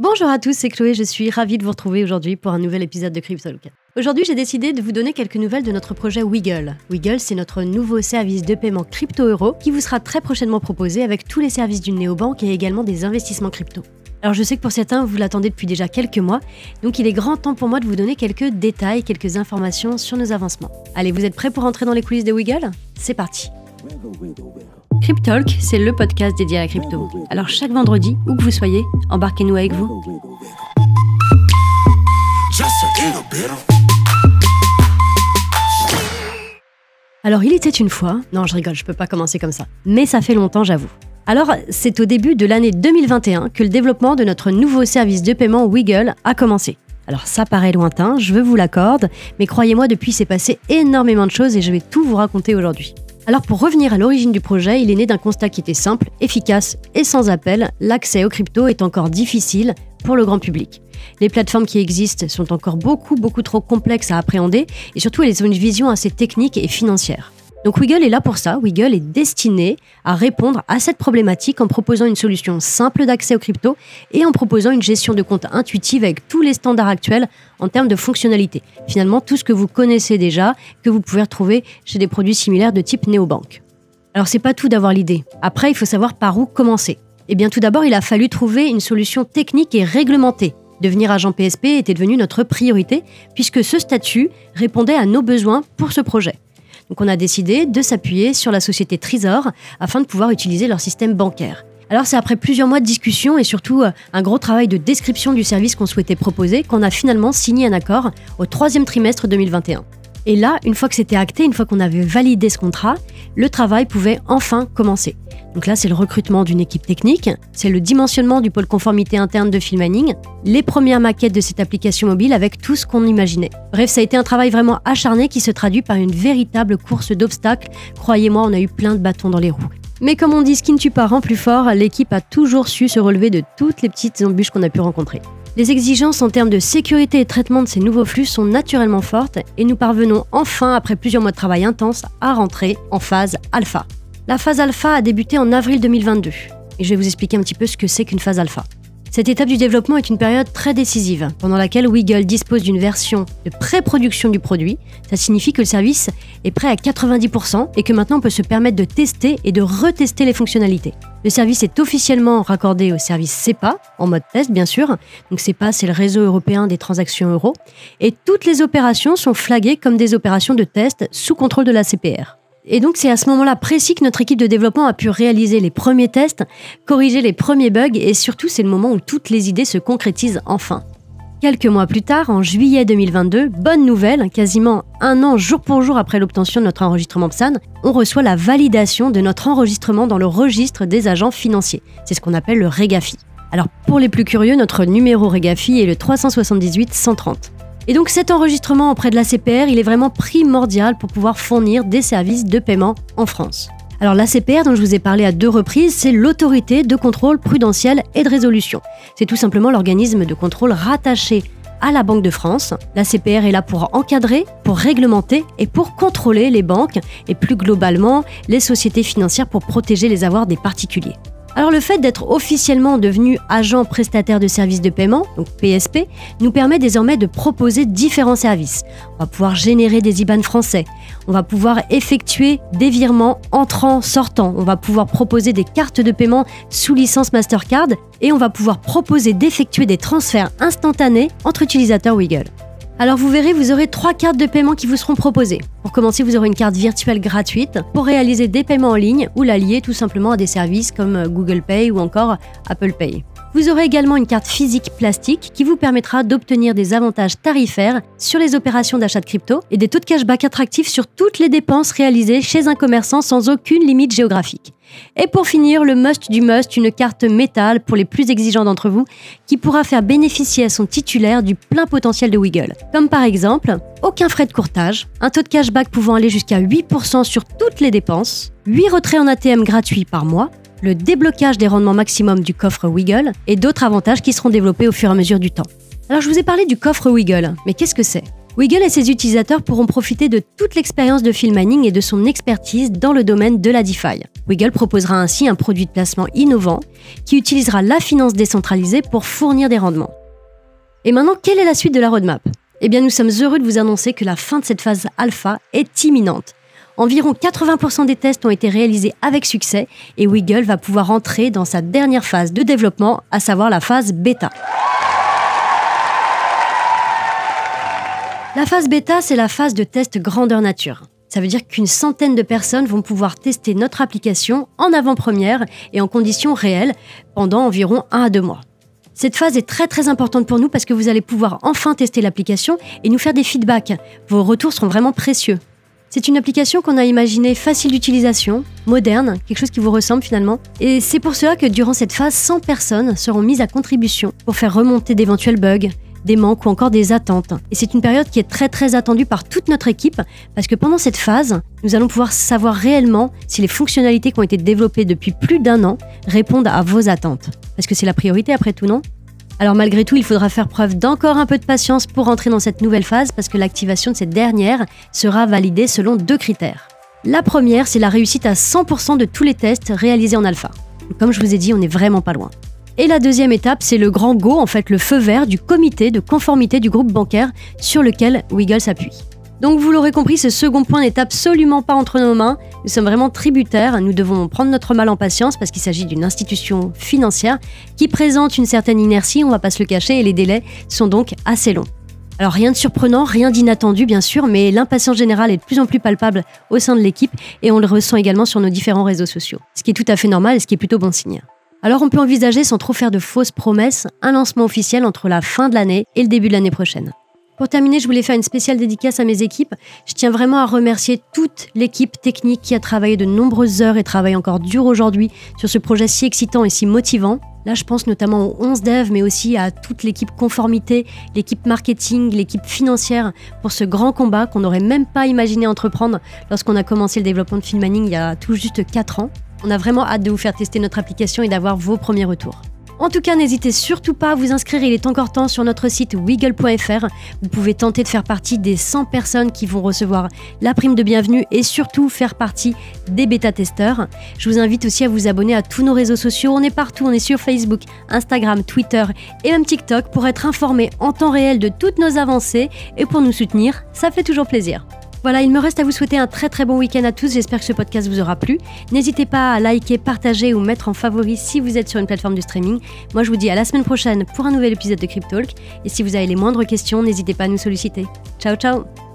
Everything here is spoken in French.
Bonjour à tous, c'est Chloé, je suis ravie de vous retrouver aujourd'hui pour un nouvel épisode de CryptoLook. Aujourd'hui, j'ai décidé de vous donner quelques nouvelles de notre projet Wiggle. Wiggle, c'est notre nouveau service de paiement crypto-euro qui vous sera très prochainement proposé avec tous les services d'une néobanque et également des investissements crypto. Alors je sais que pour certains, vous l'attendez depuis déjà quelques mois, donc il est grand temps pour moi de vous donner quelques détails, quelques informations sur nos avancements. Allez, vous êtes prêts pour entrer dans les coulisses de Wiggle? C'est parti Cryptalk, c'est le podcast dédié à la crypto. Alors chaque vendredi, où que vous soyez, embarquez-nous avec vous. Alors il était une fois, non je rigole, je peux pas commencer comme ça, mais ça fait longtemps j'avoue. Alors c'est au début de l'année 2021 que le développement de notre nouveau service de paiement Wiggle a commencé. Alors ça paraît lointain, je vous l'accorde, mais croyez-moi depuis c'est passé énormément de choses et je vais tout vous raconter aujourd'hui. Alors pour revenir à l'origine du projet, il est né d'un constat qui était simple, efficace et sans appel. L'accès aux crypto est encore difficile pour le grand public. Les plateformes qui existent sont encore beaucoup beaucoup trop complexes à appréhender et surtout elles ont une vision assez technique et financière. Donc Wiggle est là pour ça. Wiggle est destiné à répondre à cette problématique en proposant une solution simple d'accès aux crypto et en proposant une gestion de compte intuitive avec tous les standards actuels en termes de fonctionnalité. Finalement, tout ce que vous connaissez déjà, que vous pouvez retrouver chez des produits similaires de type néobanque. Alors c'est pas tout d'avoir l'idée. Après, il faut savoir par où commencer. Eh bien tout d'abord, il a fallu trouver une solution technique et réglementée. Devenir agent PSP était devenu notre priorité puisque ce statut répondait à nos besoins pour ce projet. Donc on a décidé de s'appuyer sur la société Trésor afin de pouvoir utiliser leur système bancaire. Alors c'est après plusieurs mois de discussion et surtout euh, un gros travail de description du service qu'on souhaitait proposer qu'on a finalement signé un accord au troisième trimestre 2021. Et là, une fois que c'était acté, une fois qu'on avait validé ce contrat, le travail pouvait enfin commencer. Donc là, c'est le recrutement d'une équipe technique, c'est le dimensionnement du pôle conformité interne de Filmaning, les premières maquettes de cette application mobile avec tout ce qu'on imaginait. Bref, ça a été un travail vraiment acharné qui se traduit par une véritable course d'obstacles. Croyez-moi, on a eu plein de bâtons dans les roues. Mais comme on dit, ce qui ne tue pas rend plus fort, l'équipe a toujours su se relever de toutes les petites embûches qu'on a pu rencontrer. Les exigences en termes de sécurité et traitement de ces nouveaux flux sont naturellement fortes et nous parvenons enfin, après plusieurs mois de travail intense, à rentrer en phase alpha. La phase alpha a débuté en avril 2022 et je vais vous expliquer un petit peu ce que c'est qu'une phase alpha. Cette étape du développement est une période très décisive, pendant laquelle Wiggle dispose d'une version de pré-production du produit. Ça signifie que le service est prêt à 90% et que maintenant on peut se permettre de tester et de retester les fonctionnalités. Le service est officiellement raccordé au service CEPA, en mode test bien sûr. Donc CEPA, c'est le réseau européen des transactions euros. Et toutes les opérations sont flaguées comme des opérations de test sous contrôle de la CPR. Et donc c'est à ce moment-là précis que notre équipe de développement a pu réaliser les premiers tests, corriger les premiers bugs et surtout c'est le moment où toutes les idées se concrétisent enfin. Quelques mois plus tard, en juillet 2022, bonne nouvelle, quasiment un an jour pour jour après l'obtention de notre enregistrement PSAN, on reçoit la validation de notre enregistrement dans le registre des agents financiers. C'est ce qu'on appelle le REGAFI. Alors pour les plus curieux, notre numéro REGAFI est le 378 130. Et donc cet enregistrement auprès de la CPR, il est vraiment primordial pour pouvoir fournir des services de paiement en France. Alors la CPR dont je vous ai parlé à deux reprises, c'est l'autorité de contrôle prudentiel et de résolution. C'est tout simplement l'organisme de contrôle rattaché à la Banque de France. La CPR est là pour encadrer, pour réglementer et pour contrôler les banques et plus globalement les sociétés financières pour protéger les avoirs des particuliers. Alors le fait d'être officiellement devenu agent prestataire de services de paiement, donc PSP, nous permet désormais de proposer différents services. On va pouvoir générer des IBAN français, on va pouvoir effectuer des virements entrants, sortants, on va pouvoir proposer des cartes de paiement sous licence Mastercard et on va pouvoir proposer d'effectuer des transferts instantanés entre utilisateurs Wiggle. Alors vous verrez, vous aurez trois cartes de paiement qui vous seront proposées. Pour commencer, vous aurez une carte virtuelle gratuite pour réaliser des paiements en ligne ou la lier tout simplement à des services comme euh, Google Pay ou encore Apple Pay. Vous aurez également une carte physique plastique qui vous permettra d'obtenir des avantages tarifaires sur les opérations d'achat de crypto et des taux de cashback attractifs sur toutes les dépenses réalisées chez un commerçant sans aucune limite géographique. Et pour finir, le must du must, une carte métal pour les plus exigeants d'entre vous, qui pourra faire bénéficier à son titulaire du plein potentiel de Wiggle. Comme par exemple, aucun frais de courtage, un taux de cashback pouvant aller jusqu'à 8% sur toutes les dépenses, 8 retraits en ATM gratuits par mois, le déblocage des rendements maximum du coffre Wiggle et d'autres avantages qui seront développés au fur et à mesure du temps. Alors je vous ai parlé du coffre Wiggle, mais qu'est-ce que c'est? Wiggle et ses utilisateurs pourront profiter de toute l'expérience de Phil Manning et de son expertise dans le domaine de la DeFi. Wiggle proposera ainsi un produit de placement innovant qui utilisera la finance décentralisée pour fournir des rendements. Et maintenant, quelle est la suite de la roadmap? Eh bien, nous sommes heureux de vous annoncer que la fin de cette phase alpha est imminente. Environ 80% des tests ont été réalisés avec succès et Wiggle va pouvoir entrer dans sa dernière phase de développement, à savoir la phase bêta. La phase bêta, c'est la phase de test grandeur nature. Ça veut dire qu'une centaine de personnes vont pouvoir tester notre application en avant-première et en conditions réelles pendant environ 1 à 2 mois. Cette phase est très très importante pour nous parce que vous allez pouvoir enfin tester l'application et nous faire des feedbacks. Vos retours seront vraiment précieux. C'est une application qu'on a imaginée facile d'utilisation, moderne, quelque chose qui vous ressemble finalement. Et c'est pour cela que durant cette phase, 100 personnes seront mises à contribution pour faire remonter d'éventuels bugs, des manques ou encore des attentes. Et c'est une période qui est très très attendue par toute notre équipe parce que pendant cette phase, nous allons pouvoir savoir réellement si les fonctionnalités qui ont été développées depuis plus d'un an répondent à vos attentes. Parce que c'est la priorité après tout, non? Alors malgré tout, il faudra faire preuve d'encore un peu de patience pour entrer dans cette nouvelle phase parce que l'activation de cette dernière sera validée selon deux critères. La première, c'est la réussite à 100% de tous les tests réalisés en alpha. Comme je vous ai dit, on n'est vraiment pas loin. Et la deuxième étape, c'est le grand go, en fait le feu vert du comité de conformité du groupe bancaire sur lequel Wiggle s'appuie. Donc vous l'aurez compris, ce second point n'est absolument pas entre nos mains. Nous sommes vraiment tributaires, nous devons prendre notre mal en patience parce qu'il s'agit d'une institution financière qui présente une certaine inertie, on va pas se le cacher, et les délais sont donc assez longs. Alors rien de surprenant, rien d'inattendu bien sûr, mais l'impatience générale est de plus en plus palpable au sein de l'équipe et on le ressent également sur nos différents réseaux sociaux. Ce qui est tout à fait normal et ce qui est plutôt bon signe. Alors on peut envisager, sans trop faire de fausses promesses, un lancement officiel entre la fin de l'année et le début de l'année prochaine. Pour terminer, je voulais faire une spéciale dédicace à mes équipes. Je tiens vraiment à remercier toute l'équipe technique qui a travaillé de nombreuses heures et travaille encore dur aujourd'hui sur ce projet si excitant et si motivant. Là, je pense notamment aux 11 devs, mais aussi à toute l'équipe conformité, l'équipe marketing, l'équipe financière pour ce grand combat qu'on n'aurait même pas imaginé entreprendre lorsqu'on a commencé le développement de Filmaning il y a tout juste 4 ans. On a vraiment hâte de vous faire tester notre application et d'avoir vos premiers retours. En tout cas, n'hésitez surtout pas à vous inscrire, il est encore temps sur notre site wiggle.fr. Vous pouvez tenter de faire partie des 100 personnes qui vont recevoir la prime de bienvenue et surtout faire partie des bêta-testeurs. Je vous invite aussi à vous abonner à tous nos réseaux sociaux. On est partout, on est sur Facebook, Instagram, Twitter et même TikTok pour être informé en temps réel de toutes nos avancées et pour nous soutenir. Ça fait toujours plaisir. Voilà, il me reste à vous souhaiter un très très bon week-end à tous. J'espère que ce podcast vous aura plu. N'hésitez pas à liker, partager ou mettre en favori si vous êtes sur une plateforme de streaming. Moi, je vous dis à la semaine prochaine pour un nouvel épisode de Cryptalk. Et si vous avez les moindres questions, n'hésitez pas à nous solliciter. Ciao, ciao